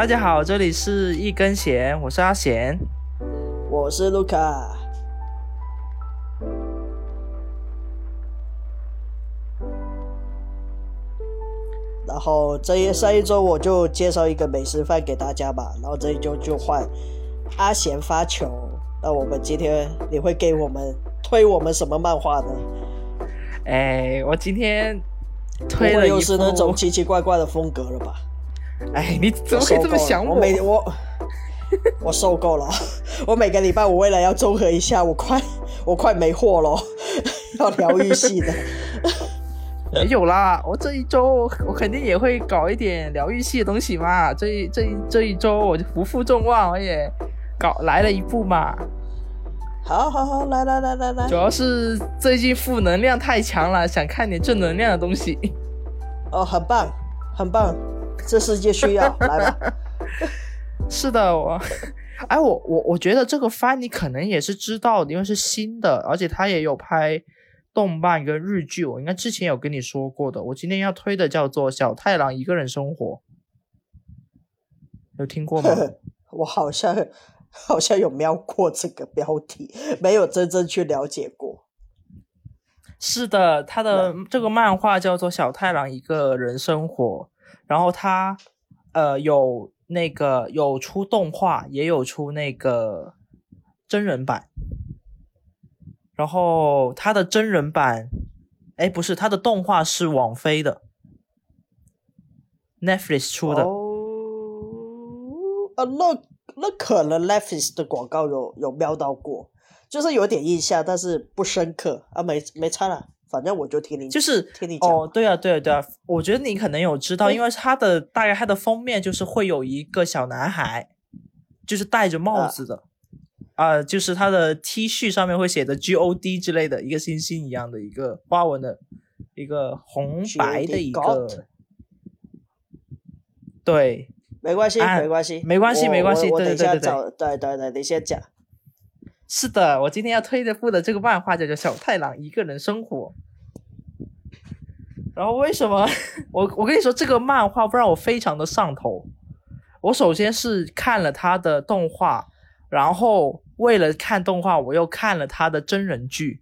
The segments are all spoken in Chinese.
大家好，这里是一根弦，我是阿贤，我是卢卡。然后这一上一周我就介绍一个美食饭给大家吧，然后这一周就换阿贤发球。那我们今天你会给我们推我们什么漫画呢？哎，我今天推了又是那种奇奇怪怪的风格了吧？哎，你怎么可以这么想我？我每我 我受够了，我每个礼拜我为了要综合一下，我快我快没货了，要疗愈系的。没有啦，我这一周我肯定也会搞一点疗愈系的东西嘛。这一这一这一周我就不负众望，我也搞来了一部嘛。好好好，来来来来来。主要是最近负能量太强了，想看点正能量的东西。哦，很棒，很棒，这世界需要，来吧。是的，我，哎，我我我觉得这个番你可能也是知道的，因为是新的，而且他也有拍。动漫跟日剧，我应该之前有跟你说过的。我今天要推的叫做《小太郎一个人生活》，有听过吗？我好像好像有瞄过这个标题，没有真正去了解过。是的，他的这个漫画叫做《小太郎一个人生活》，然后他呃有那个有出动画，也有出那个真人版。然后它的真人版，哎，不是，它的动画是网飞的，Netflix 出的。哦，那那可能 Netflix 的广告有有瞄到过，就是有点印象，但是不深刻啊，没没差了，反正我就听你，就是听你讲。哦，对啊，对啊，对啊，我觉得你可能有知道，因为它的大概它的封面就是会有一个小男孩，就是戴着帽子的。啊，就是他的 T 恤上面会写的 G O D 之类的一个星星一样的一个花纹的一个红白的一个，对，没关系，没关系，没关系，没关系，对对对对，对对对，你先讲。是的，我今天要推的部的这个漫画叫做《小太郎一个人生活》。然后为什么我我跟你说这个漫画不让我非常的上头？我首先是看了他的动画，然后。为了看动画，我又看了他的真人剧，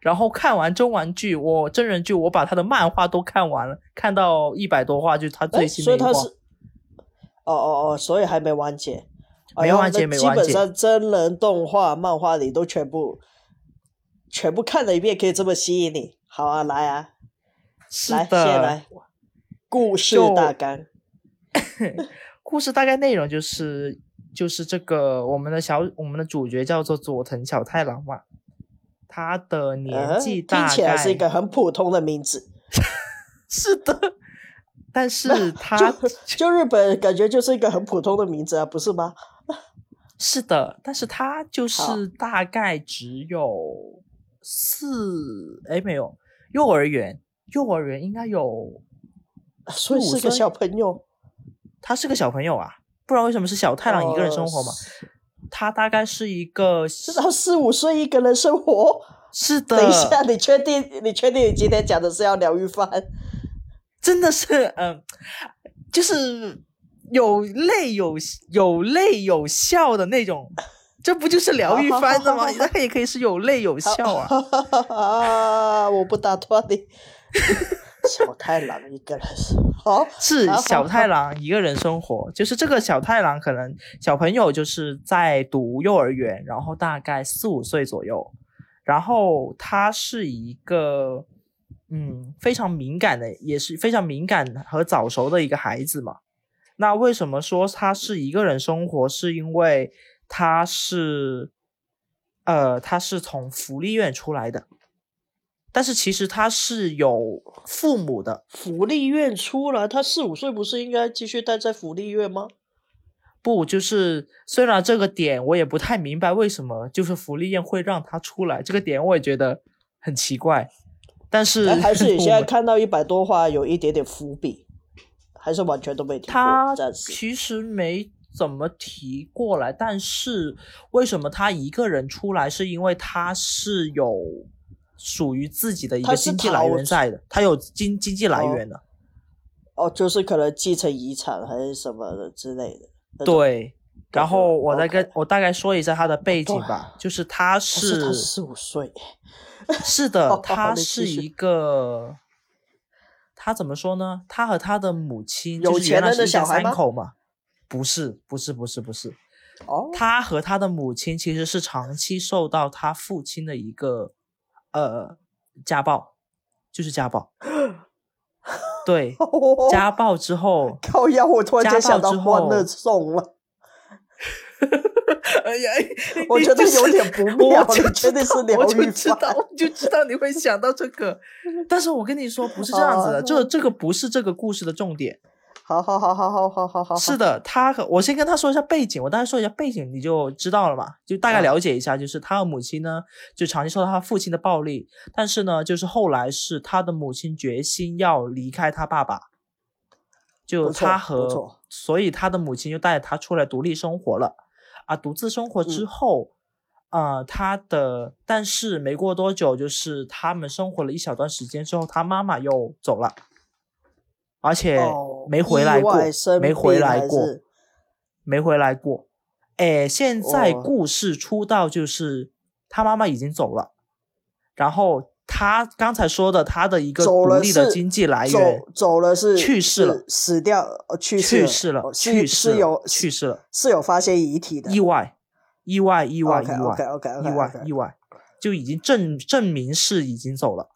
然后看完真玩剧，我真人剧我把他的漫画都看完了，看到一百多话，就是他最新的一话。所以他是，哦哦哦，所以还没完结，没完结，没完结。基本上真人动画、漫画你都全部全部看了一遍，可以这么吸引你。好啊，来啊，来，先来故事大纲。故事大概内容就是。就是这个，我们的小我们的主角叫做佐藤小太郎嘛，他的年纪听起来是一个很普通的名字，是的，但是他就日本感觉就是一个很普通的名字啊，不是吗？是的，但是他就是大概只有四哎没有幼儿园，幼儿园应该有，所以是个小朋友，他是个小朋友啊。不知道为什么是小太郎一个人生活嘛？他大概是一个，至少四五岁一个人生活。是的。等一下，你确定？你确定你今天讲的是要疗愈番？真的是，嗯，就是有泪有有泪有笑的那种，这不就是疗愈番的吗？那也可以是有泪有笑啊。啊！我不打断你。小太郎一个人活，是小太郎一个人生活，就是这个小太郎可能小朋友就是在读幼儿园，然后大概四五岁左右，然后他是一个嗯非常敏感的，也是非常敏感和早熟的一个孩子嘛。那为什么说他是一个人生活？是因为他是呃他是从福利院出来的。但是其实他是有父母的，福利院出来，他四五岁不是应该继续待在福利院吗？不，就是虽然这个点我也不太明白为什么，就是福利院会让他出来，这个点我也觉得很奇怪。但是还是你现在 看到一百多话有一点点伏笔，还是完全都没提。他其实没怎么提过来，但是为什么他一个人出来，是因为他是有。属于自己的一个经济来源在的，他有经经济来源的，哦，就是可能继承遗产还是什么的之类的。对，然后我再跟我大概说一下他的背景吧，就是他是他是四五岁，是的，他是一个，他怎么说呢？他和他的母亲有就是原钱人的来是一家小孩三口嘛，不是，不是，不是，不是，哦，他和他的母亲其实是长期受到他父亲的一个呃家暴，就是家暴，对，家暴之后，靠呀，我突然间家想到暴之后欢乐颂了，哎呀，我觉得有点不妙，我就你确定是我就知道，我就知道你会想到这个，但是我跟你说不是这样子的，这哦。这个不是这个故事的重点。好好好好好好好好，是的，他和我先跟他说一下背景，我大概说一下背景，你就知道了嘛，就大概嗯。了解一下，就是他的母亲呢，就长期受到他父亲的暴力，但是呢，就是后来是他的母亲决心要离开他爸爸，就他和，所以他的母亲就带着他出来独立生活了，啊，独自生活之嗯后。呃，他的，但是没过多久，就是他们生活了一小段时间之后，他妈妈又走了，而且哦没回来过，没回来过。没回来过。哎，现在哦故事出到就是他妈妈已经走了，然后他刚才说的他的一个独立的经济来源走走了是去世了。死掉呃去世去世了，去世有去世了，是有发现遗体的。意外，意外，意外意外 OK OK 意外，意外，就已经证证明是已经走了。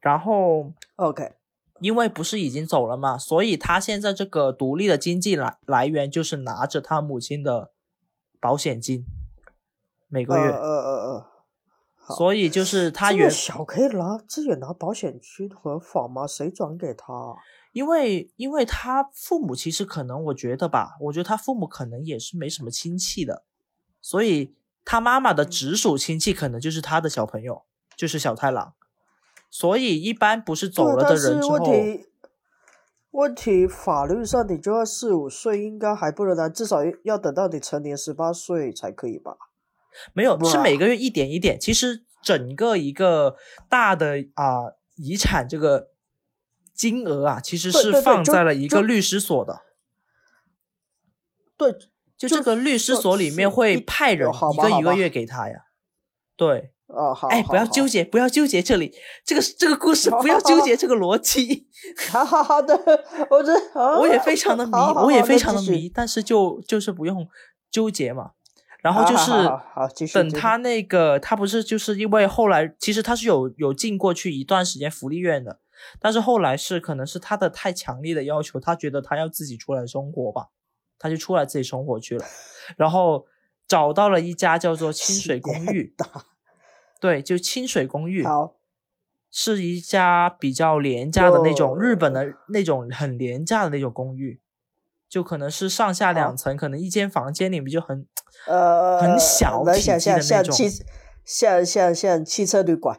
然后 OK 因为不是已经走了嘛，所以他现在这个独立的经济来来源就是拿着他母亲的保险金，每个月。呃呃呃所以就是他这原小可以拿自己拿保险金合法吗？谁转给他啊？因为因为他父母其实可能我觉得吧，我觉得他父母可能也是没什么亲戚的，所以他妈妈的直属亲戚可能就是他的小朋友，就是小太郎。所以一般不是走了的人之后，问题问题法律上你就要四五岁，应该还不能拿，至少要等到你成年十八岁才可以吧？没有是每个月一点一点。其实整个一个大的啊、遗产这个金额啊，其实是放在了一个律师所的。对，就就这个律师所里面会派人一个一个月给他呀。对，哦，好，哎，不要纠结，不要纠结这里，这个这个故事不要纠结这个逻辑。好好好的，我这我也非常的迷，我也非常的迷，但是就就是不用纠结嘛。然后就是好好好继续等他那个，他不是就是因为后来其实他是有有进过去一段时间福利院的，但是后来是可能是他的太强烈的要求，他觉得他要自己出来生活吧，他就出来自己生活去了，然后找到了一家叫做 清水公寓，对，就清水公寓，好，是一家比较廉价的那种日本的那种很廉价的那种公寓，就可能是上下两层，可能一间房间里面就很呃，很小能体积想象的那种像汽像像像汽车旅馆，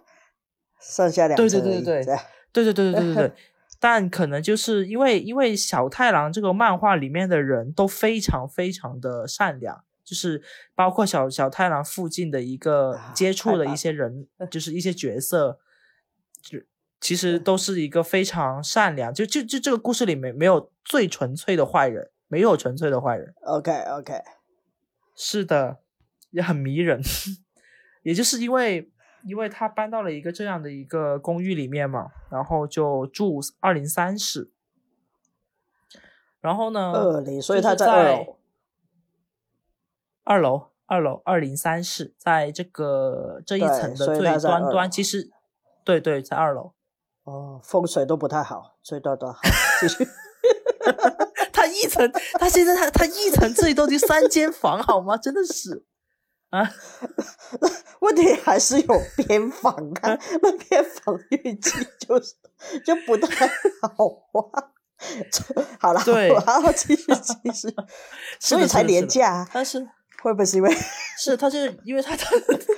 上下两对层对对对对对对对对对 对，但可能就是因为因为小太郎这个漫画里面的人都非常非常的善良，就是包括小小太郎附近的一个啊接触的一些人，就是一些角色，就其实都是一个非常善良，就就就这个故事里面没有最纯粹的坏人，没有纯粹的坏人，OK OK，是的，也很迷人。也就是因为因为他搬到了一个这样的一个公寓里面嘛，然后就住二零三室。然后呢，二零，所以他在二楼。二楼，二楼二零三室，在这个这一层的最端端，其实对对，在二楼。哦，风水都不太好，所以段段好，继续。他一层，他现在他他一层最多就三间房，好吗？真的是啊，问题还是有边防啊，那边防御机就是就不太好啊。这好了，对好，继续继续，是所以才廉价啊，但是会不会是因为是他就是因为他他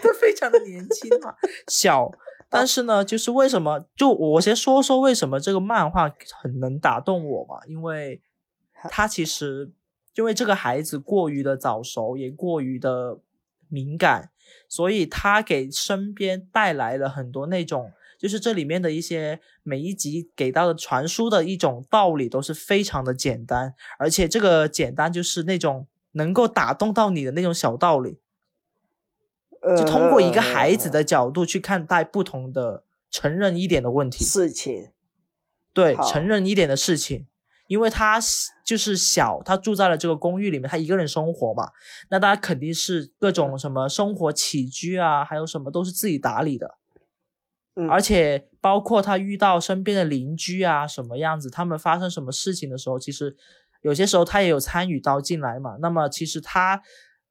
他非常的年轻嘛，小，但是呢，就是为什么就我先说说为什么这个漫画很能打动我嘛？因为他其实因为这个孩子过于的早熟，也过于的敏感，所以他给身边带来了很多那种。就是这里面的一些每一集给到的传输的一种道理都是非常的简单，而且这个简单就是那种能够打动到你的那种小道理，就通过一个孩子的角度去看待不同的成人一点的问题。事情，对，好成人一点的事情，因为他就是小，他住在了这个公寓里面，他一个人生活嘛，那他肯定是各种什么生活起居啊，还有什么都是自己打理的，嗯。而且包括他遇到身边的邻居啊，什么样子，他们发生什么事情的时候，其实有些时候他也有参与到进来嘛。那么其实他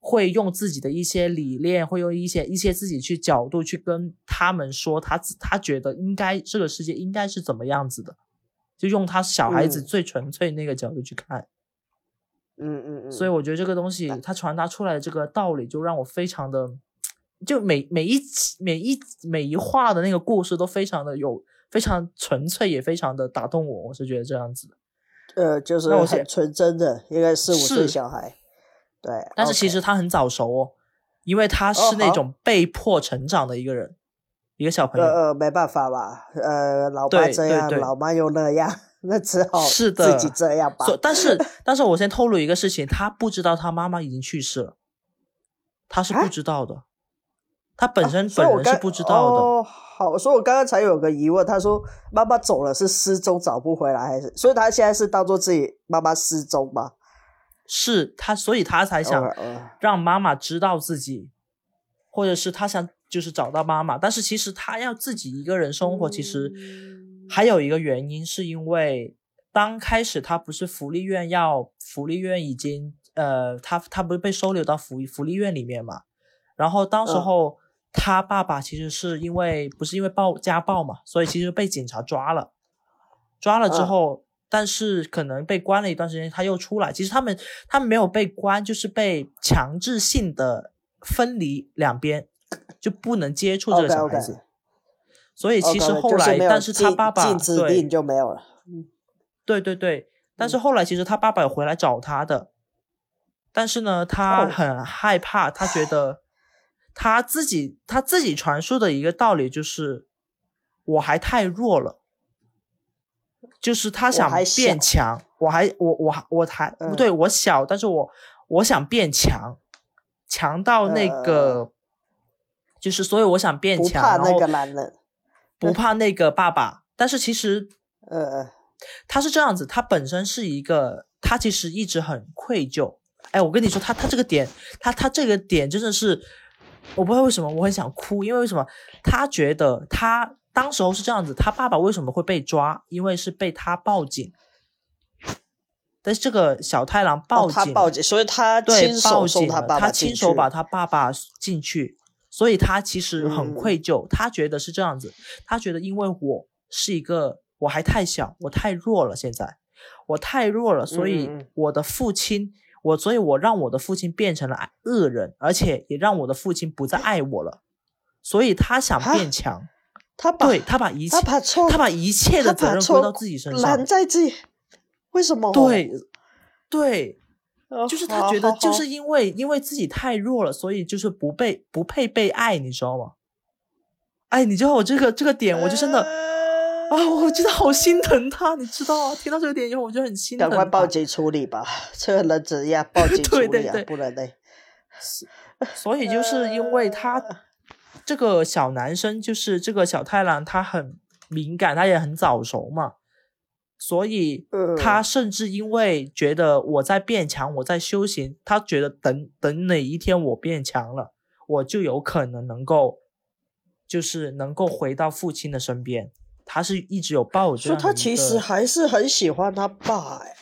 会用自己的一些理念，会用一些一些自己去角度去跟他们说他自他觉得应该这个世界应该是怎么样子的，就用他小孩子嗯最纯粹那个角度去看。嗯嗯嗯，所以我觉得这个东西他传达出来的这个道理，就让我非常的，就每每一集每一每一话的那个故事都非常的有非常纯粹，也非常的打动我。我是觉得这样子的。呃，就是那我先很纯真的，应该四五岁是小孩，对，但是其实他很早熟哦，因为他哦是那种被迫成长的一个人，一个小朋友。呃呃，没办法吧，呃，老爸这样，老妈又那样，那只好是的自己这样吧。所但是 但是我先透露一个事情，他不知道他妈妈已经去世了，他是不啊知道的，他本身、本人是不知道的。哦，好，所以我刚刚才有个疑问，他说妈妈走了是失踪找不回来，还是所以他现在是当做自己妈妈失踪吗？是他，所以他才想让妈妈知道自己，或者是他想就是找到妈妈，但是其实他要自己一个人生活，其实还有一个原因，是因为刚开始他不是福利院要福利院已经呃，他他不是被收留到福福利院里面嘛，然后当时嗯。候他爸爸其实是因为不是因为暴家暴嘛，所以其实被警察抓了，抓了之嗯。后。但是可能被关了一段时间，他又出来。其实他们他们没有被关，就是被强制性的分离两边，就不能接触这个小孩子。OK，OK 所以其实后来，就是但是他爸爸禁止对令就没有了。对对对，但是嗯后来其实他爸爸有回来找他的，但是呢，他哦很害怕，他觉得他自己他自己传输的一个道理就是我还太弱了，就是他想变强，我还我我还我还不嗯对，我小，但是我我想变强，强到那呃个。就是，所以我想变强不，怕那个男人，不怕那个爸爸，但是其实呃 呃，他是这样子，他本身是一个，他其实一直很愧疚。哎，我跟你说，他他这个点，他他这个点真的是，我不知道为什么我很想哭，因为为什么？他觉得他当时候是这样子，他爸爸为什么会被抓？因为是被他报警，但是这个小太郎报哦，警，他报警，所以他对亲手报送他警他爸爸他亲手把他爸爸进去，所以他其实很嗯。愧疚，他觉得是这样子，他觉得因为我是一个我还太小，我太弱了，现在我太弱了，所以我的父亲，我所以我让我的父亲变成了恶人，而且也让我的父亲不再爱我了，所以他想变强，他把对他把一切他把错他把一切的责任归到自己身上揽，在自己，为什么？对对。呃，就是他觉得，就是因为因为自己太弱了，所以就是不被不配被爱，你知道吗？哎，你知道我这个这个点，我就真的呃啊，我真的好心疼他，你知道吗？听到这个点以后，我就很心疼赶。快报警处理吧，这个人怎样报警 处理啊？对对对不能嘞。所以就是因为他 这个小男生，就是这个小太郎，他很敏感，他也很早熟嘛，所以嗯他甚至因为觉得我在变强，我在修行，他觉得等等哪一天我变强了，我就有可能能够，就是能够回到父亲的身边。他是一直有抱有这所以他其实还是很喜欢他爸哎，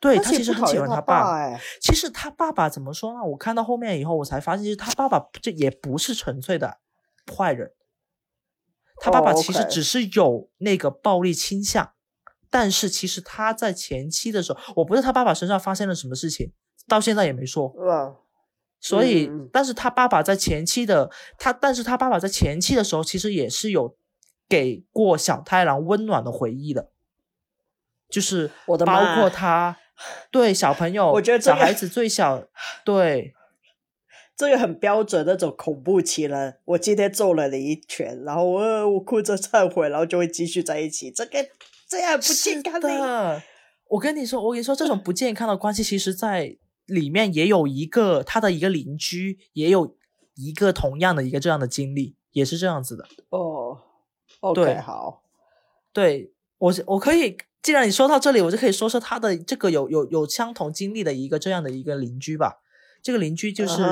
对他他其实很喜欢他爸。哎，其实他爸爸怎么说呢？我看到后面以后，我才发现，其实他爸爸这也不是纯粹的坏人，他爸爸哦其实只是有那个暴力倾向，但是其实他在前期的时候，我不知道他爸爸身上发生了什么事情，到现在也没说。嗯，所以，但是他爸爸在前期的他，但是他爸爸在前期的时候，其实也是有给过小太郎温暖的回忆的，就是我的包括他对小朋友，我觉得这个小孩子最小，对这个很标准那种恐怖情人。我今天揍了你一拳，然后我我哭着忏悔，然后就会继续在一起。这个这样不健康的。我跟你说，我跟你说，这种不健康的关系，其实在里面也有一个他的一个邻居，也有一个同样的一个这样的经历，也是这样子的。哦，OK，好，对我我可以。既然你说到这里，我就可以说说他的这个有有有相同经历的一个这样的一个邻居吧。这个邻居就是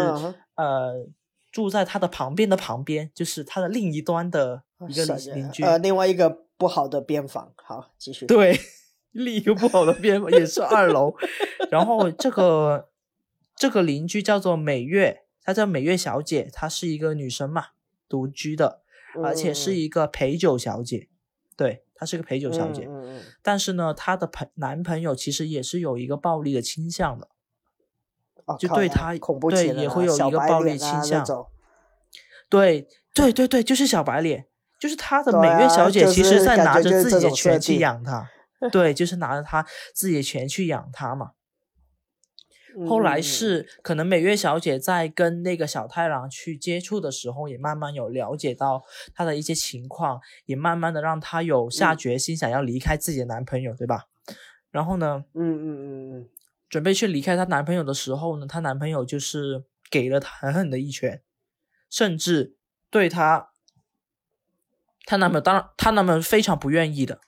呃住在他的旁边的旁边，就是他的另一端的一个邻居。呃，另外一个不好的边房。好，继续。对，另一个不好的边房也是二楼。然后这个这个邻居叫做美月，她叫美月小姐，她是一个女生嘛，独居的，而且是一个陪酒小姐。对。她是个陪酒小姐，但是呢，她的朋男朋友其实也是有一个暴力的倾向的，就对他对也会有一个暴力倾向。对对对对，就是小白脸，就是他的美月小姐，其实在拿着自己的钱去养他，对，就是拿着他自己的钱去养他嘛。后来是可能美月小姐在跟那个小太郎去接触的时候，也慢慢有了解到他的一些情况，也慢慢的让他有下决心想要离开自己的男朋友，对吧？然后呢，嗯嗯嗯嗯，准备去离开她男朋友的时候呢，她男朋友就是给了她狠狠的一拳，甚至对她，她男朋友当然她男朋友非常不愿意的，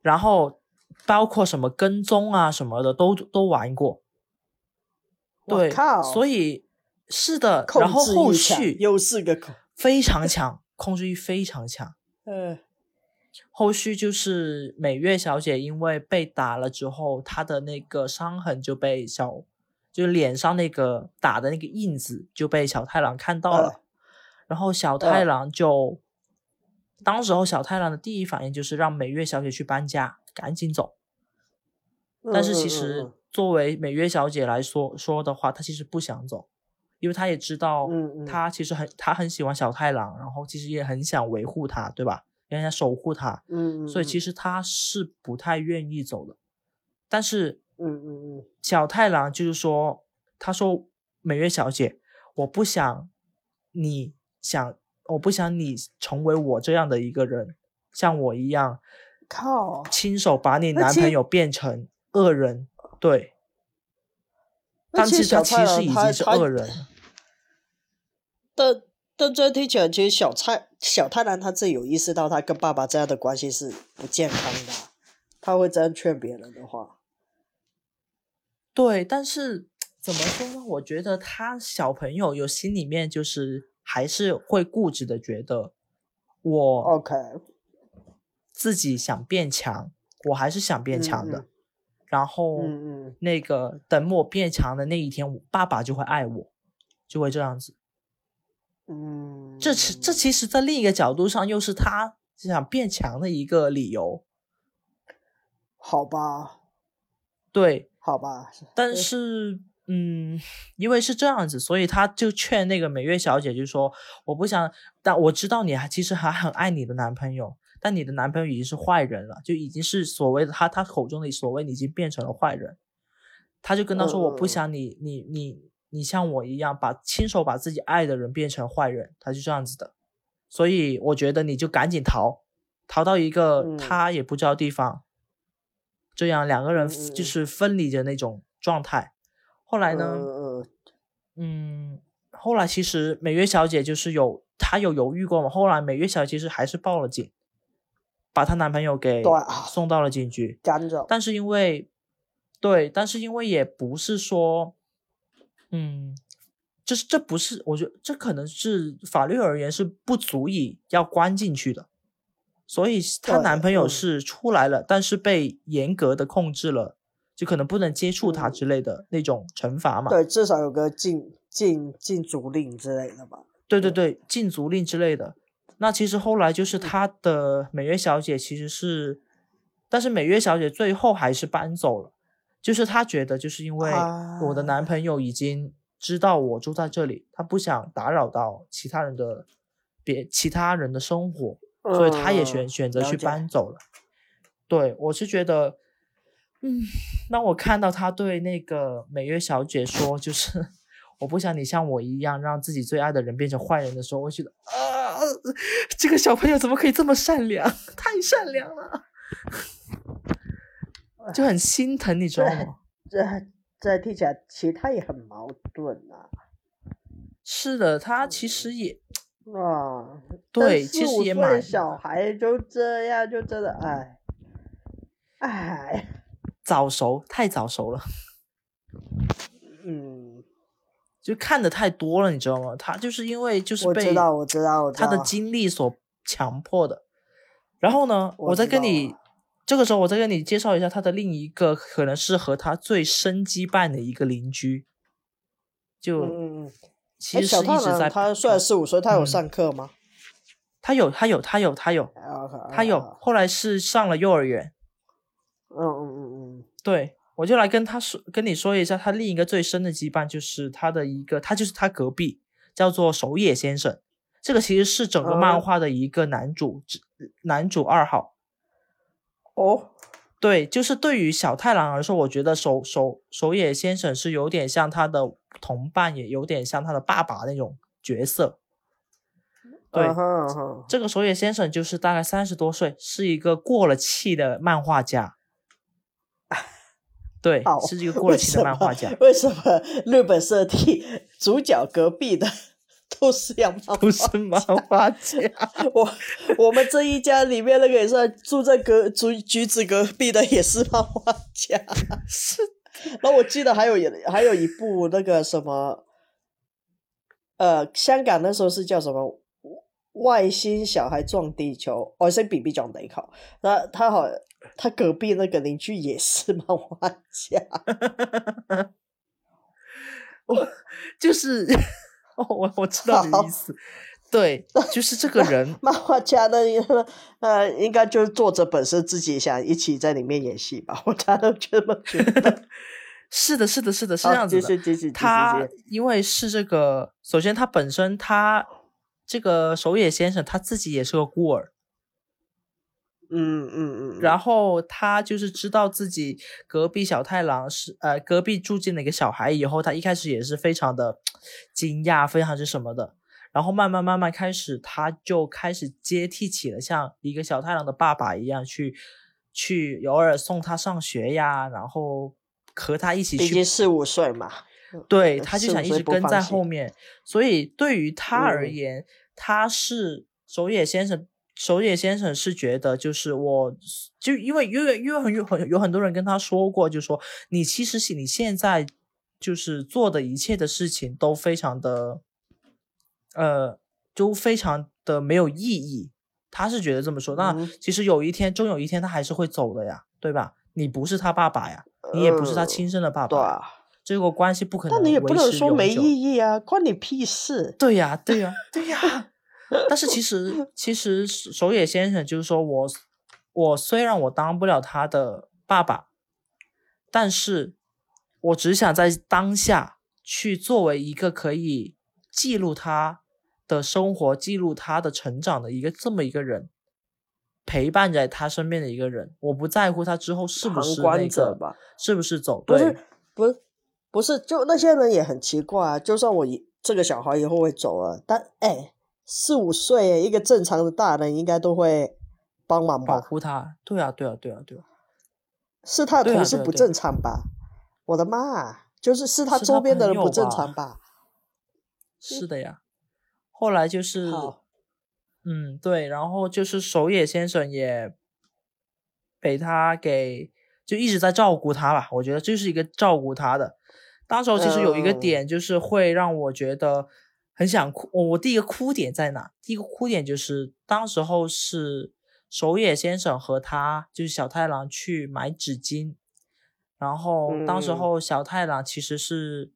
然后包括什么跟踪啊什么的都都玩过。对，所以是的，然后后续又是个非常强，控制欲非常强。嗯，后续就是美月小姐因为被打了之后，她的那个伤痕就被小，就是脸上那个打的那个印子就被小太郎看到了，然后小太郎就，当时候小太郎的第一反应就是让美月小姐去搬家，赶紧走。但是其实。作为美月小姐来说说的话，她其实不想走，因为她也知道，她其实很她很喜欢小太郎，然后其实也很想维护他，对吧？让他守护他，嗯，所以其实他是不太愿意走的。但是，嗯嗯嗯，小太郎就是说，他说美月小姐，我不想你想，我不想你成为我这样的一个人，像我一样，靠，亲手把你男朋友变成恶人。对，但是他其实已经是恶人。但但这听起来，其实小蔡小太郎他自己有意识到，他跟爸爸这样的关系是不健康的。他会这样劝别人的话。对，但是怎么说呢？我觉得他小朋友有心里面就是还是会固执的，觉得我 OK，自己想变强，我还是想变强的。然后，嗯嗯那个等我变强的那一天，我爸爸就会爱我，就会这样子。嗯，这其这其实，在另一个角度上，又是他想变强的一个理由。好吧，对，好吧。但是，嗯，因为是这样子，所以他就劝那个美月小姐，就说：“我不想，但我知道你还其实还很爱你的男朋友。”但你的男朋友已经是坏人了，就已经是所谓的他他口中的所谓已经变成了坏人，他就跟他说：“我不想你你你你像我一样把亲手把自己爱的人变成坏人。”他就这样子的，所以我觉得你就赶紧逃，逃到一个他也不知道地方，这样两个人就是分离的那种状态。后来呢，嗯，后来其实美月小姐就是有她有犹豫过嘛，后来美月小姐其实还是报了警。把她男朋友给送到了警局，但是因为，对，但是因为也不是说，嗯，这是这不是，我觉得这可能是法律而言是不足以要关进去的，所以她男朋友是出来了，但是被严格的控制了，就可能不能接触她之类的那种惩罚嘛。对，至少有个禁禁禁足令之类的吧。对对对，禁足令之类的。那其实后来就是她的美月小姐其实是，但是美月小姐最后还是搬走了，就是他觉得就是因为我的男朋友已经知道我住在这里，他不想打扰到其他人的别其他人的生活，所以他也选选择去搬走了。对我是觉得，嗯，当我看到他对那个美月小姐说，就是 我不想你像我一样让自己最爱的人变成坏人的时候，我觉得啊，这个小朋友怎么可以这么善良？太善良了，就很心疼，你知道吗？这这听起来其实他也很矛盾啊。是的，他其实也啊，对，其实也蛮小孩就这样，就真的哎哎，早熟，太早熟了。嗯，就看的太多了，你知道吗？他就是因为就是被我知道，我知道，他的经历所强迫的。然后呢，我再跟你这个时候，我再跟你介绍一下他的另一个可能是和他最深羁绊的一个邻居。就嗯嗯，其实是一直在他虽然四五岁，他有上课吗？他有，他有，他有，他有，他有。后来是上了幼儿园。嗯嗯嗯嗯，对。我就来跟他说，跟你说一下，他另一个最深的羁绊就是他的一个，他就是他隔壁叫做守野先生，这个其实是整个漫画的一个男主，男主二号。哦，对，就是对于小太郎来说，我觉得守守守野先生是有点像他的同伴，也有点像他的爸爸那种角色。对，这个守野先生就是大概三十多岁，是一个过了气的漫画家。对，是一个过了气的漫画家。为什么日本设定主角隔壁的都是要都是漫画家？我我们这一家里面那个也是住在隔橘橘子隔壁的，也是漫画家。是，然后我记得还有还有一部那个什么，呃，香港那时候是叫什么？外星小孩撞地球，外星 B B 撞地球。那他好，他隔壁那个邻居也是漫画家。我就是我我知道你的意思，对，就是这个人漫画家的，呃，应该就是作者本身自己想一起在里面演戏吧？我他都这么觉得。是的，是的，是的，是这样子的。他因为是这个，首先他本身他。这个守野先生他自己也是个孤儿，嗯嗯嗯，然后他就是知道自己隔壁小太郎是呃隔壁住进了一个小孩以后，他一开始也是非常的惊讶，非常是什么的，然后慢慢慢慢开始，他就开始接替起了像一个小太郎的爸爸一样，去去偶尔送他上学呀，然后和他一起去，毕竟四五岁嘛。对，他就想一直跟在后面，所以对于他而言，他是守野先生。守野先生是觉得，就是我，就因为因为因为很有很有很多人跟他说过，就说你其实是你现在就是做的一切的事情都非常的，呃，都非常的没有意义。他是觉得这么说，那其实有一天，终有一天他还是会走的呀，对吧？你不是他爸爸呀，你也不是他亲生的爸爸。这个关系不可能，但你也不能说没意义啊，关你屁事！对呀，对呀，对呀。但是其实，其实守野先生就是说我，我虽然我当不了他的爸爸，但是我只想在当下去作为一个可以记录他的生活、记录他的成长的一个这么一个人，陪伴在他身边的一个人。我不在乎他之后是不是那个，是不是走对，不是。不是，就那些人也很奇怪啊。就算我这个小孩以后会走了，但哎，四五岁，一个正常的大人应该都会帮忙吧保护他。对啊，对啊，对啊，对啊，是他的同事不正常吧？我的妈，就是是他周边的人不正常吧？是的呀。后来就是，嗯，对，然后就是守野先生也被他给就一直在照顾他吧。我觉得这是一个照顾他的。当时候其实有一个点，就是会让我觉得很想哭。我第一个哭点在哪？第一个哭点就是当时候是守野先生和他就是小太郎去买纸巾，然后当时候小太郎其实是。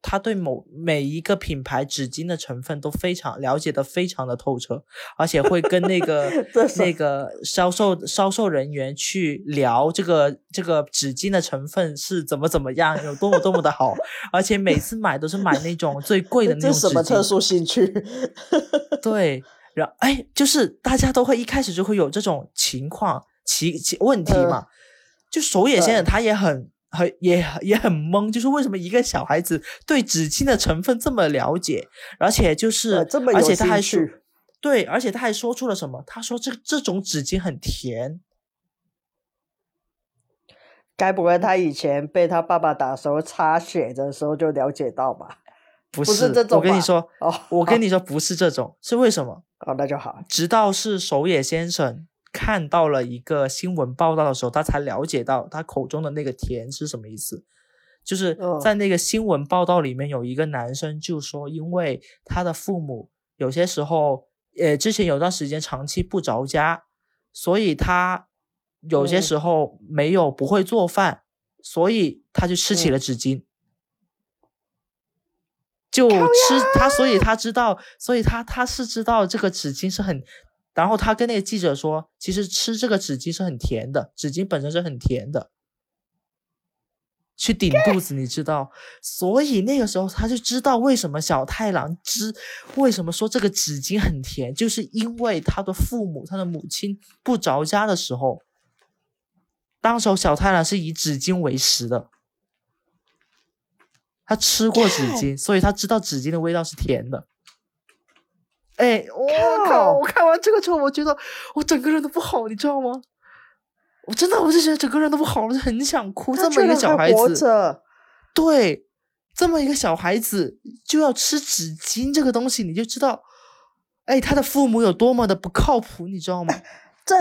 他对某每一个品牌纸巾的成分都非常了解的非常的透彻，而且会跟那个 那个销售销售人员去聊这个这个纸巾的成分是怎么怎么样，有多么多么的好，而且每次买都是买那种 最贵的那种纸巾。什么特殊兴趣？对，然后哎，就是大家都会一开始就会有这种情况奇奇问题嘛，就手野先生他也很。很也也很懵，就是为什么一个小孩子对纸巾的成分这么了解，而且就是呃这么而且他还说对，而且他还说出了什么？他说这这种纸巾很甜。该不会他以前被他爸爸打的时候擦血的时候就了解到吧？不不是这种我跟你说，哦，我跟你说不是这种，是为什么？哦，那就好。直到是守野先生看到了一个新闻报道的时候，他才了解到他口中的那个甜是什么意思。就是嗯在那个新闻报道里面，有一个男生就说，因为他的父母有些时候，呃，之前有段时间长期不着家，所以他有些嗯时候没有不会做饭，所以他就吃起嗯了纸巾。就吃他，所以他知道，所以他他是知道这个纸巾是很，然后他跟那个记者说，其实吃这个纸巾是很甜的，纸巾本身是很甜的，去顶肚子，你知道，所以那个时候他就知道为什么小太郎知为什么说这个纸巾很甜，就是因为他的父母，他的母亲不着家的时候，当时候小太郎是以纸巾为食的。他吃过纸巾，所以他知道纸巾的味道是甜的。哎，我靠！靠我看完这个之后，我觉得我整个人都不好，你知道吗？我真的，我就觉得整个人都不好，我就很想哭。这么一个小孩子，对，这么一个小孩子就要吃纸巾这个东西，你就知道，哎，他的父母有多么的不靠谱，你知道吗？这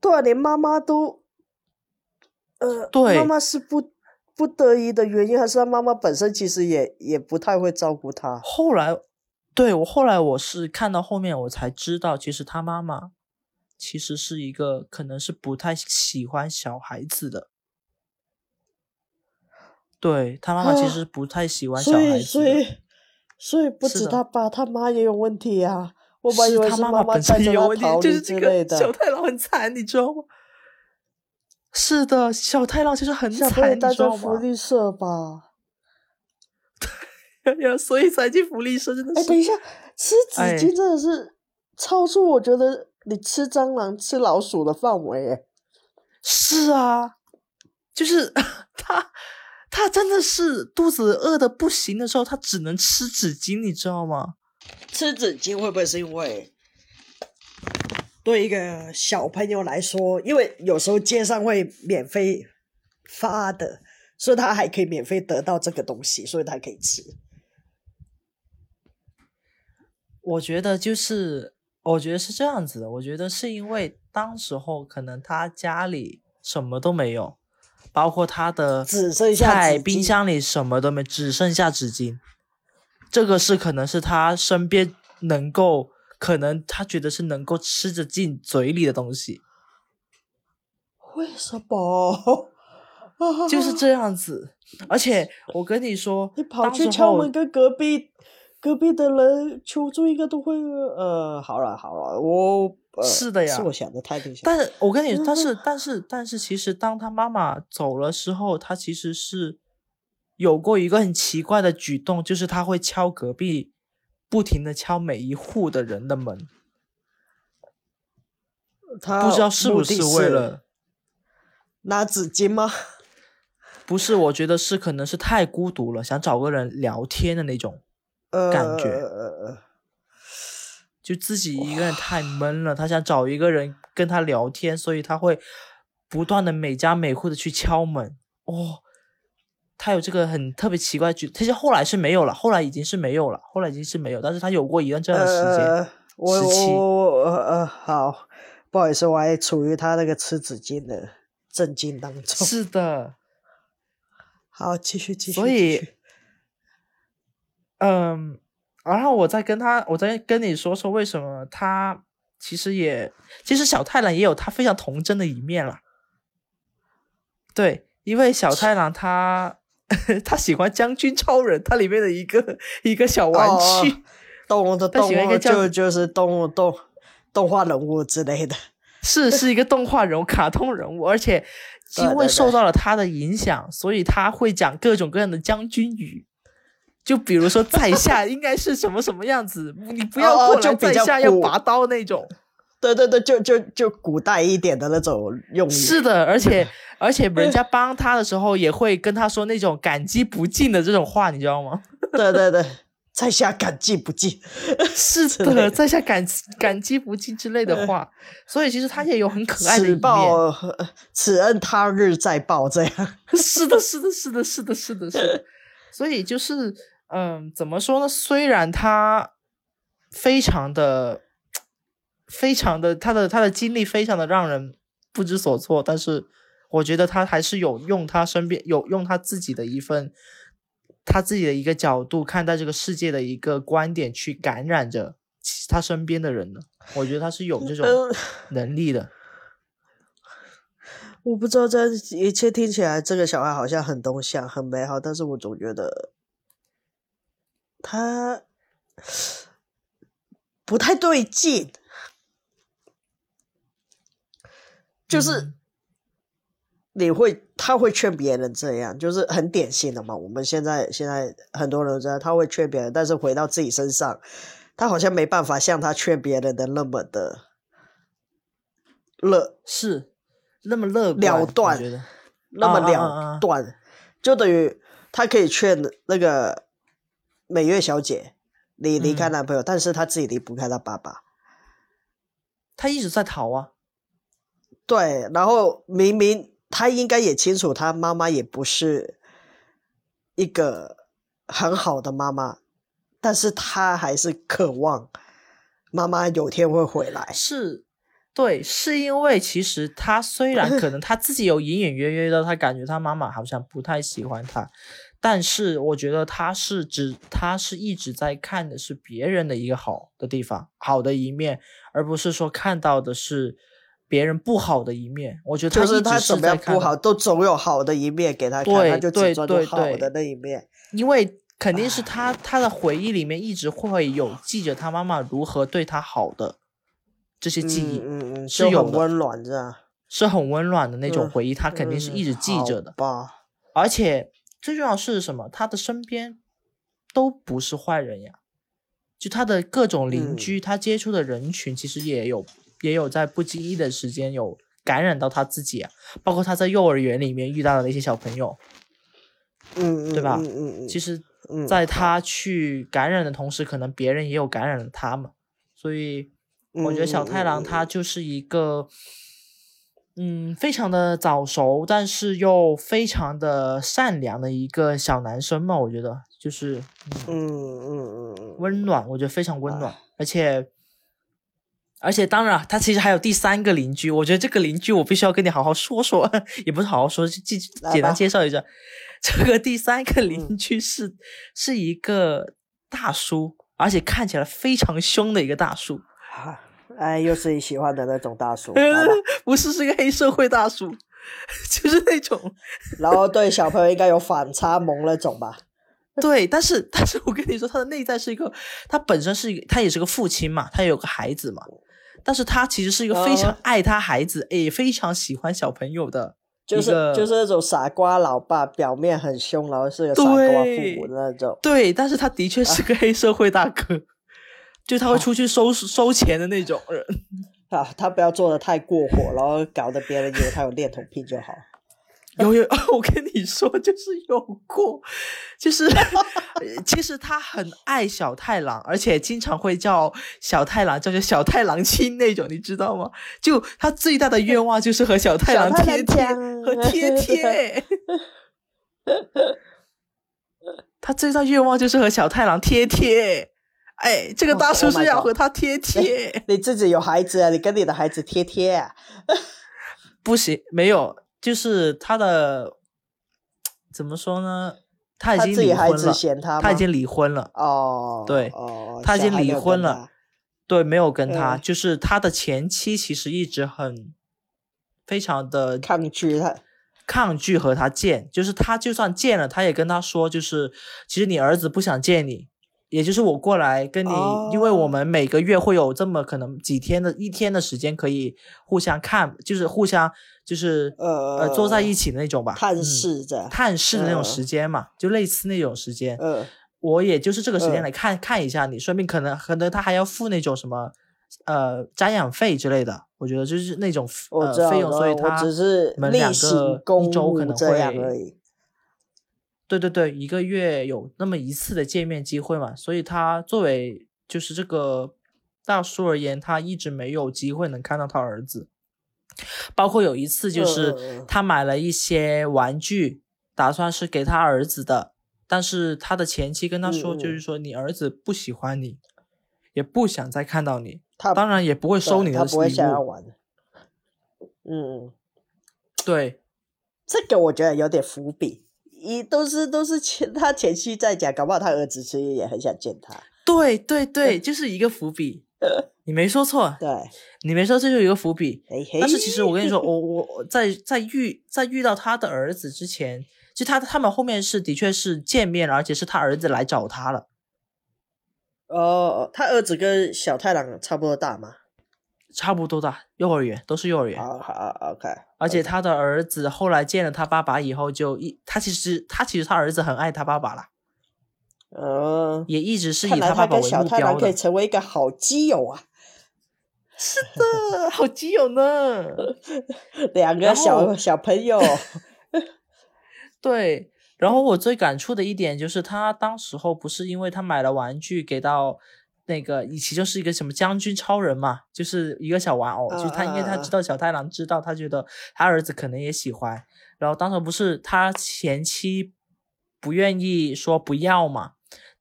对啊，连妈妈都，呃，对妈妈是不不得已的原因，还是他妈妈本身其实也也不太会照顾他？后来，对我后来我是看到后面我才知道，其实他妈妈其实是一个可能是不太喜欢小孩子的。对他妈妈其啊实不太喜欢小，孩子的，所以，所以不止他爸，他妈也有问题啊！我以是为是他妈本妈本身也有问题就是这个。小太郎很惨，你知道吗？是的，小太郎其实很惨，你友待在知道吗？福利社吧？呀，所以才去福利社，真的哎，等一下，吃纸哎巾真的是超出我觉得你吃蟑螂、吃老鼠的范围哎。是啊，就是 他，他真的是肚子饿的不行的时候，他只能吃纸巾，你知道吗？吃纸巾会不会是因为对一个小朋友来说，因为有时候街上会免费发的，所以他还可以免费得到这个东西，所以他可以吃。我觉得就是，我觉得是这样子的。我觉得是因为当时候可能他家里什么都没有，包括他的只剩下菜，纸巾冰箱里什么都没，只剩下纸巾。这个是可能是他身边能够，可能他觉得是能够吃着进嘴里的东西，为什么？就是这样子。而且我跟你说，你跑去敲门跟隔壁隔壁的人求助，应该都会呃，好了好了，我、呃、是的呀是我想的太理想。但是我跟你，但是但 是但是，其实当他妈妈走了之后，他其实是有过一个很奇怪的举动，就是他会敲隔壁，不停的敲每一户的人的门，他不知道是不是为了，拿纸巾吗？不是，我觉得是可能是太孤独了，想找个人聊天的那种，呃，感觉就自己一个人太闷了，他想找一个人跟他聊天，所以他会不断的每家每户的去敲门。哦，他有这个很特别奇怪的举，其实后来是没有了，后来已经是没有了，后来已经是没有，但是他有过一段这样的时间。呃，我时期我我呃呃好，不好意思，我还处于他那个吃纸巾的震惊当中。是的，好，继续继续。所以续嗯，然后我再跟他，我再跟你说说为什么他其实也，其实小太郎也有他非常童真的一面啦。对，因为小太郎他 他喜欢将军超人，他里面的一个一个小玩具。哦动物的他动物就就是动物动动画人物之类的。是是一个动画人物、卡通人物，而且因为受到了他的影响，所以他会讲各种各样的将军语。就比如说 在下应该是什么什么样子，你不要哦过来，比较在下要拔刀那种。对对对，就就就古代一点的那种用语。是的，而且 而且人家帮他的时候也会跟他说那种感激不尽的这种话，你知道吗？对对对，在下感激不尽。是的，在下感感激不尽之类的话。所以其实他也有很可爱的一面。此报此恩他日再报，这样。是的，是的，是的，是的，是的，是的。所以就是嗯，怎么说呢？虽然他非常的。非常的，他的他的经历非常的让人不知所措，但是我觉得他还是有用他身边有用他自己的一份，他自己的一个角度看待这个世界的一个观点去感染着他身边的人的，我觉得他是有这种能力的。我不知道这一切听起来，这个小孩好像很东向很美好，但是我总觉得他不太对劲。就是你会，他会劝别人这样，就是很典型的嘛。我们现在现在很多人这样，他会劝别人，但是回到自己身上，他好像没办法像他劝别人的那么的乐，是那么乐了断，那么了断，就等于他可以劝那个美月小姐离离开男朋友，但是她自己离不开她爸爸，她一直在逃啊。对，然后明明她应该也清楚，她妈妈也不是一个很好的妈妈，但是她还是渴望妈妈有天会回来。是，对，是因为其实他虽然可能他自己有隐隐约约的，他感觉他妈妈好像不太喜欢他，但是我觉得他是指他是一直在看的是别人的一个好的地方，好的一面，而不是说看到的是。别人不好的一面，我觉得就是他怎么样不好，都总有好的一面给他看，他就只专注好的那一面。因为肯定是他他的回忆里面一直会有记着他妈妈如何对他好的这些记忆，嗯嗯，是有温暖的，是很温暖的那种回忆，他肯定是一直记着的。吧，而且最重要是什么？他的身边都不是坏人呀，就他的各种邻居，他接触的人群其实也有。也有在不经意的时间有感染到他自己啊，包括他在幼儿园里面遇到的那些小朋友，嗯，对吧？嗯嗯嗯。其实，在他去感染的同时，可能别人也有感染了他嘛。所以，我觉得小太郎他就是一个，嗯，非常的早熟，但是又非常的善良的一个小男生嘛。我觉得就是，嗯嗯嗯，温暖，我觉得非常温暖，而且。而且当然，他其实还有第三个邻居。我觉得这个邻居我必须要跟你好好说说，也不是好好说，简简单介绍一下。这个第三个邻居是是一个大叔，而且看起来非常凶的一个大叔。哎，又是你喜欢的那种大叔？不是，是个黑社会大叔，就是那种。然后对小朋友应该有反差萌那种吧？对，但是但是我跟你说，他的内在是一个，他本身是他也是个父亲嘛，他有个孩子嘛。但是他其实是一个非常爱他孩子，也非常喜欢小朋友的，就是就是那种傻瓜老爸，表面很凶，然后是个傻瓜父母的那种。对，但是他的确是个黑社会大哥，就他会出去收收钱的那种人。啊，他不要做的太过火，然后搞得别人以为他有恋童癖就好。有有，我跟你说，就是有过，就是 其实他很爱小太郎，而且经常会叫小太郎叫做小太郎亲那种，你知道吗？就他最大的愿望就是和小太郎贴贴和贴贴，他最大愿望就是和小太郎贴贴。哎，这个大叔是要和他贴贴。你自己有孩子啊？你跟你的孩子贴贴啊？不行，没有。就是他的怎么说呢？他已经离婚了。他已经离婚了。哦，对，他已经离婚了。对，没有跟他。就是他的前妻其实一直很非常的抗拒他，抗拒和他见。就是他就算见了，他也跟他说，就是其实你儿子不想见你。也就是我过来跟你，因为我们每个月会有这么可能几天的一天的时间可以互相看，就是互相就是呃呃坐在一起的那种吧，探视的探视的那种时间嘛，就类似那种时间。嗯，我也就是这个时间来看看一下你，说明可能可能他还要付那种什么呃瞻仰费之类的，我觉得就是那种呃费用，所以他只是例们两行个公一周可能务这样会而已。对对对，一个月有那么一次的见面机会嘛，所以他作为就是这个大叔而言，他一直没有机会能看到他儿子。包括有一次，就是嗯他买了一些玩具，打算是给他儿子的，但是他的前妻跟他说，就是说你儿子不喜欢你，也不想再看到你，他当然也不会收你的他不会礼物。想要玩。嗯，嗯，对，这个我觉得有点伏笔，一都是都是前他前妻在讲，搞不好他儿子其实也很想见他。对对对，就是一个伏笔，你没说错，对，你没说这就是一个伏笔。嘿嘿。但是其实我跟你说，我我我在在遇在遇到他的儿子之前，就他他们后面是的确是见面了，而且是他儿子来找他了，哦，他儿子跟小太郎差不多大嘛？差不多的，幼儿园都是幼儿园。好好，OK。而且他的儿子后来见了他爸爸以后，就一他其实他其实他儿子很爱他爸爸啦，嗯，也一直是以他爸爸为他跟小目标太郎可以。成为一个好基友啊，是的，好基友呢。两个小小朋友。对，然后我最感触的一点就是，他当时候不是因为他买了玩具给到那个，以其就是一个什么将军超人嘛，就是一个小玩偶，就是他因为他知道小太郎知道，他觉得他儿子可能也喜欢，然后当时不是他前妻不愿意说不要嘛，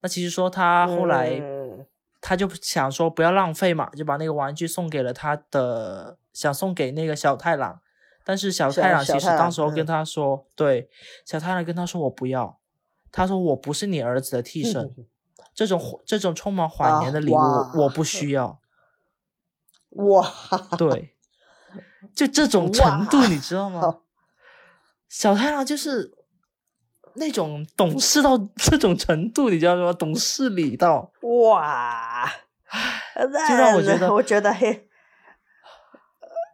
那其实说他后来。嗯他就想说不要浪费嘛，就把那个玩具送给了他的，想送给那个小太郎。但是小小太郎其实当时候跟嗯他说，对，小太郎跟他说我不要，他说我不是你儿子的替身，这种这种充满谎言的礼物、啊我不需要。哇，对，就这种程度你知道吗？小太郎就是那种懂事到 这种程度，你知道吗？懂事理到。哇，就让我觉得我觉得嘿，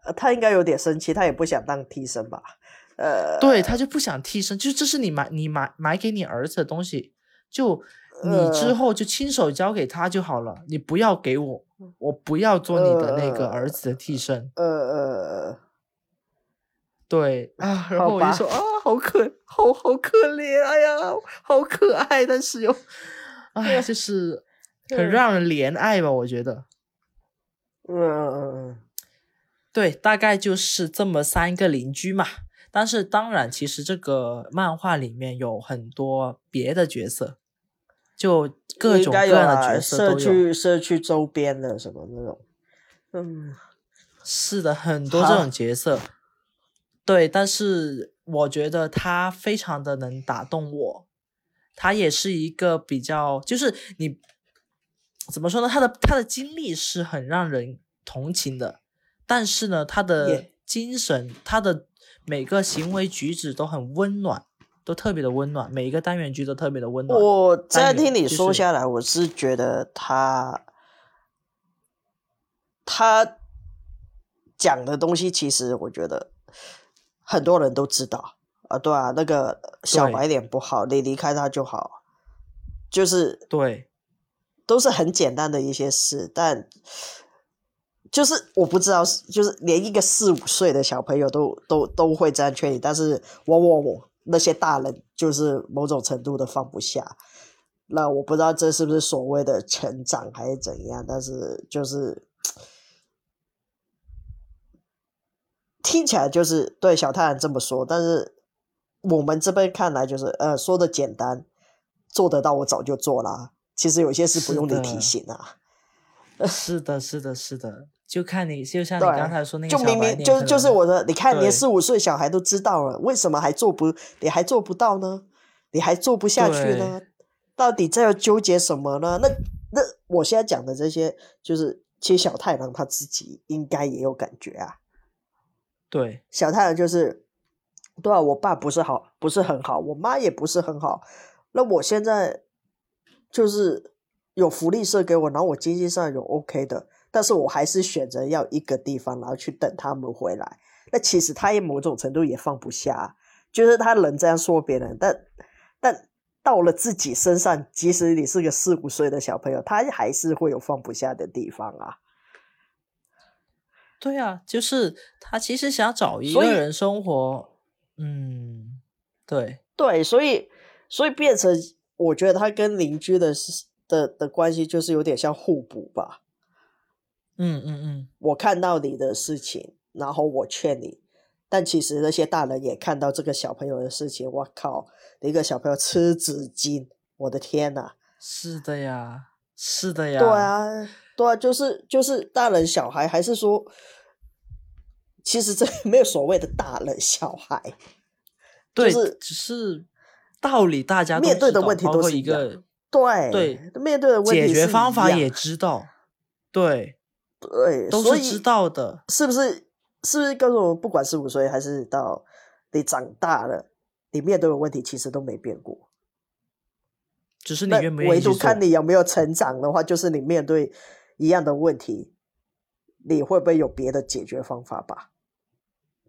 呃他应该有点生气，他也不想当替身吧？呃，对他就不想替身，就这是你买你买买给你儿子的东西，就你之呃后就亲手交给他就好了，你不要给我，我不要做你的那个儿子的替身。呃呃，对啊，然后我就说啊，好可好好可怜，哎呀，好可爱，但是又，哎，就是很嗯让人怜爱吧，我觉得。嗯嗯嗯对，大概就是这么三个邻居嘛。但是当然，其实这个漫画里面有很多别的角色，就各种各样的角色社都有。区社区周边的什么那种，嗯，是的，很多这种角色。对，但是我觉得他非常的能打动我。他也是一个比较，就是你怎么说呢？他的他的经历是很让人同情的，但是呢，他的精神，他的每个行为举止都很温暖，都特别的温暖，每一个单元剧都特别的温暖。我这样听你就是说下来，我是觉得他他讲的东西，其实我觉得很多人都知道啊，对啊，那个小白脸不好，你离开他就好，就是对，都是很简单的一些事，但就是我不知道，就是连一个四五岁的小朋友都都都会这样劝你，但是我我我那些大人就是某种程度的放不下。那我不知道这是不是所谓的成长还是怎样，但是就是 听起来就是对小太阳这么说，但是我们这边看来就是呃说的简单，做得到我早就做啦。其实有些事不用你提醒啊。是的，是的，是的，就看你，就像你对，刚才说那个就明明就就是我的，你看连四五岁小孩都知道了，为什么还做不，你还做不到呢？你还做不下去呢？到底在纠结什么呢？那那我现在讲的这些，就是其实小太郎他自己应该也有感觉啊。对，小太阳就是，对啊，我爸不是好，不是很好，我妈也不是很好，那我现在就是有福利社给我，然后我经济上有 OK 的，但是我还是选择要一个地方，然后去等他们回来。那其实他也某种程度也放不下，就是他能这样说别人，但但到了自己身上，即使你是个四五岁的小朋友，他还是会有放不下的地方啊。对啊，就是他其实想找一个人生活，嗯，对，对，所以所以变成我觉得他跟邻居的的的关系就是有点像互补吧。嗯嗯嗯，我看到你的事情，然后我劝你，但其实那些大人也看到这个小朋友的事情。我靠，一个小朋友吃纸巾，我的天呐！是的呀，是的呀，对，啊，对啊，就是就是大人小孩，还是说，其实这没有所谓的大人小孩，对，就是只是道理大家面对的问题都一是一个对对面对的问题解决方法也知道，对，对，都是知道的，是不是？是不是告诉我们，不管是五岁还是到你长大了，你面对的问题其实都没变过。只是你那愿不愿意唯独看你有没有成长的话，就是你面对一样的问题，你会不会有别的解决方法吧？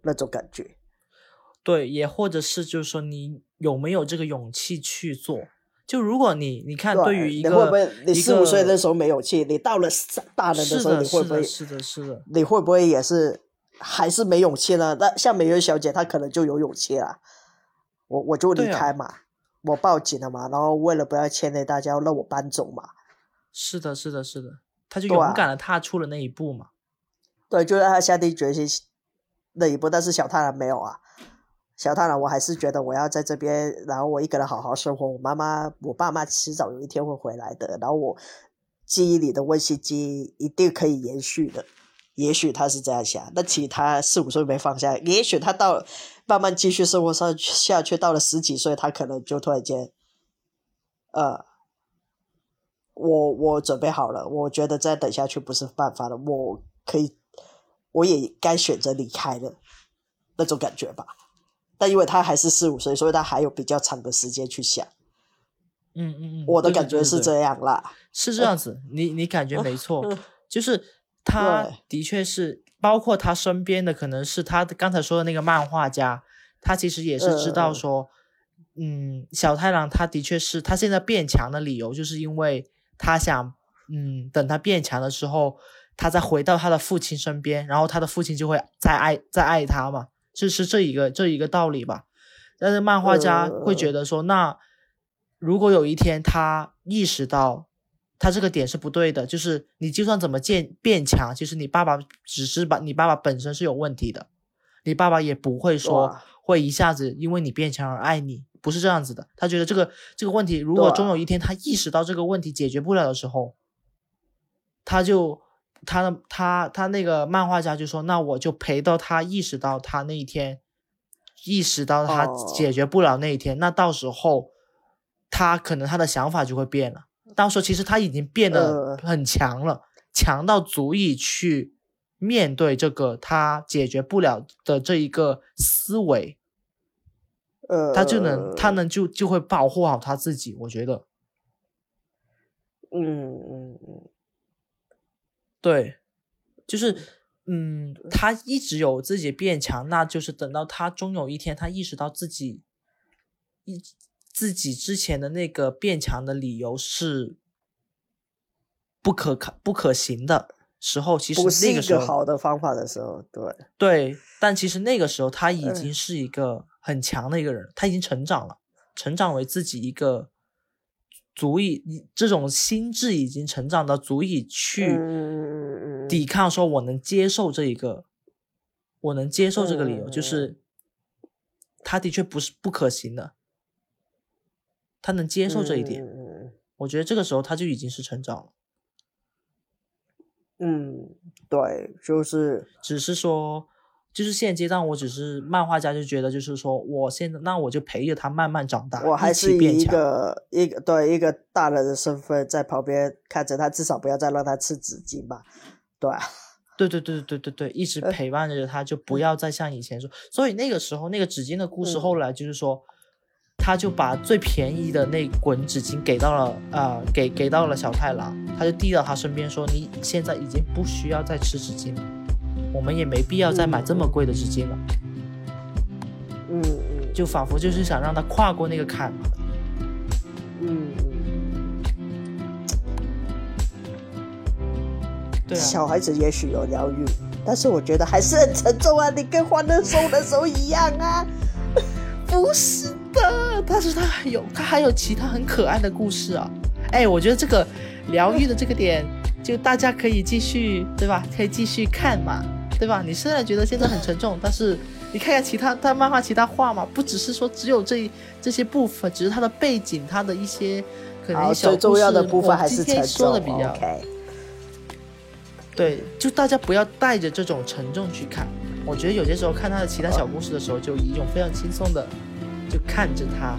那种感觉。对，也或者是就是说你有没有这个勇气去做？就如果你你看，对于一个你会不会你四五岁个的时候没勇气，你到了大人的时候，你会不会是的，是的，你会不会也是还是没勇气呢？那像美月小姐，她可能就有勇气了。我我就离开嘛，我报警了嘛，然后为了不要牵累大家，让我搬走嘛。是的，是的，是的，她就勇敢的踏出了那一步嘛。对，就让她下定决心那一步，但是小太郎没有啊。小太郎，我还是觉得我要在这边，然后我一个人好好生活。我妈妈、我爸妈迟早有一天会回来的，然后我记忆里的温馨记忆一定可以延续的。也许他是这样想，那其他四五岁没放下，也许他到慢慢继续生活上下去，到了十几岁，他可能就突然间，呃，我我准备好了，我觉得再等下去不是办法了，我可以，我也该选择离开了，那种感觉吧。但因为他还是四五岁，所以他还有比较长的时间去想。嗯嗯嗯，我的感觉是这样啦。是这样 子，你你感觉没错，就是他的确是，包括他身边的，可能是他刚才说的那个漫画家，他其实也是知道说，嗯，小太郎他的确是他现在变强的理由，就是因为他想，嗯，等他变强的时候，他再回到他的父亲身边，然后他的父亲就会再爱再爱他嘛，就是这一个这一个道理吧。但是漫画家会觉得说，那如果有一天他意识到他这个点是不对的，就是你就算怎么变变强，其实你爸爸只是把你爸爸本身是有问题的，你爸爸也不会说会一下子因为你变强而爱你，不是这样子的。他觉得这个这个问题，如果终有一天他意识到这个问题解决不了的时候，他就他的他他那个漫画家就说，那我就陪到他意识到他那一天，意识到他哦解决不了那一天，那到时候他可能他的想法就会变了。到时候其实他已经变得呃很强了，强到足以去面对这个他解决不了的这一个思维，呃，他就能他能就就会保护好他自己。我觉得，嗯嗯嗯，对，就是嗯，他一直有自己变强，那就是等到他终有一天他意识到自己一自己之前的那个变强的理由是不可靠不可行的时候，其实那个时候个好的方法的时候，对，对，但其实那个时候他已嗯。经是一个很强的一个人，他已经成长了，成长为自己一个足以这种心智已经成长到足以去抵抗，说我能接受这一个，我能接受这个理由，就嗯是他的确不是不可行的，他能接受这一点，我觉得这个时候他就已经是成长了，嗯，对，就是只是说。就是现阶段，我只是漫画家，就觉得就是说，我现在那我就陪着他慢慢长大，我还是以一。个一个对一个大人的身份在旁边看着他，至少不要再让他吃纸巾吧，对 啊，对对对对对对，一直呃陪伴着他，就不要再像以前说。所以那个时候，那个纸巾的故事嗯后来就是说，他就把最便宜的那滚纸巾给到了呃，给给到了小太郎，他就递到他身边说：“你现在已经不需要再吃纸巾了，我们也没必要再买这么贵的纸巾了。嗯嗯就仿佛就是想让他跨过那个坎嘛。对啊，小孩子也许有疗愈，但是我觉得还是很沉重啊，你跟《欢乐颂》的时候一样啊。不是的，但是它还有，它还有其他很可爱的故事啊。哎，我觉得这个疗愈的这个点，就大家可以继续，对吧？可以继续看嘛，对吧？你虽然觉得现在很沉重，但是你看看其他他漫画其他画嘛，不只是说只有这这些部分，只是它的背景，它的一些可能小最重要的部分还是沉重的比较。对，就大家不要带着这种沉重去看。我觉得有些时候看他的其他小故事的时候，就以一种非常轻松的，就看着他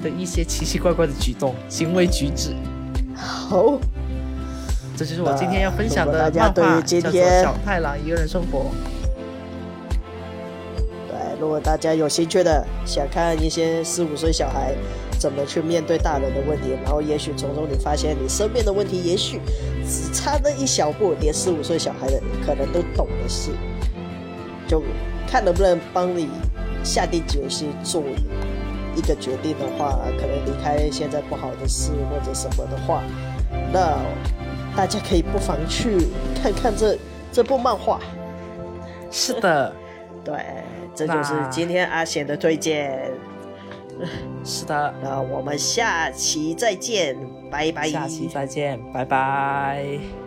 的一些奇奇怪怪的举动、行为举止。好，这就是我今天要分享的漫画，叫做《小太郎一个人生活》。对，如果大家有兴趣的，想看一些四五岁小孩怎么去面对大人的问题，然后也许从中你发现你身边的问题，也许只差那一小步，连十五岁小孩的可能都懂的事。就看能不能帮你下定决心做一个决定的话，可能离开现在不好的事或者什么的话，那大家可以不妨去看看这 这部漫画。是的，对，这就是今天阿贤的推荐。是的，那我们下期再见，拜拜。下期再见，拜拜。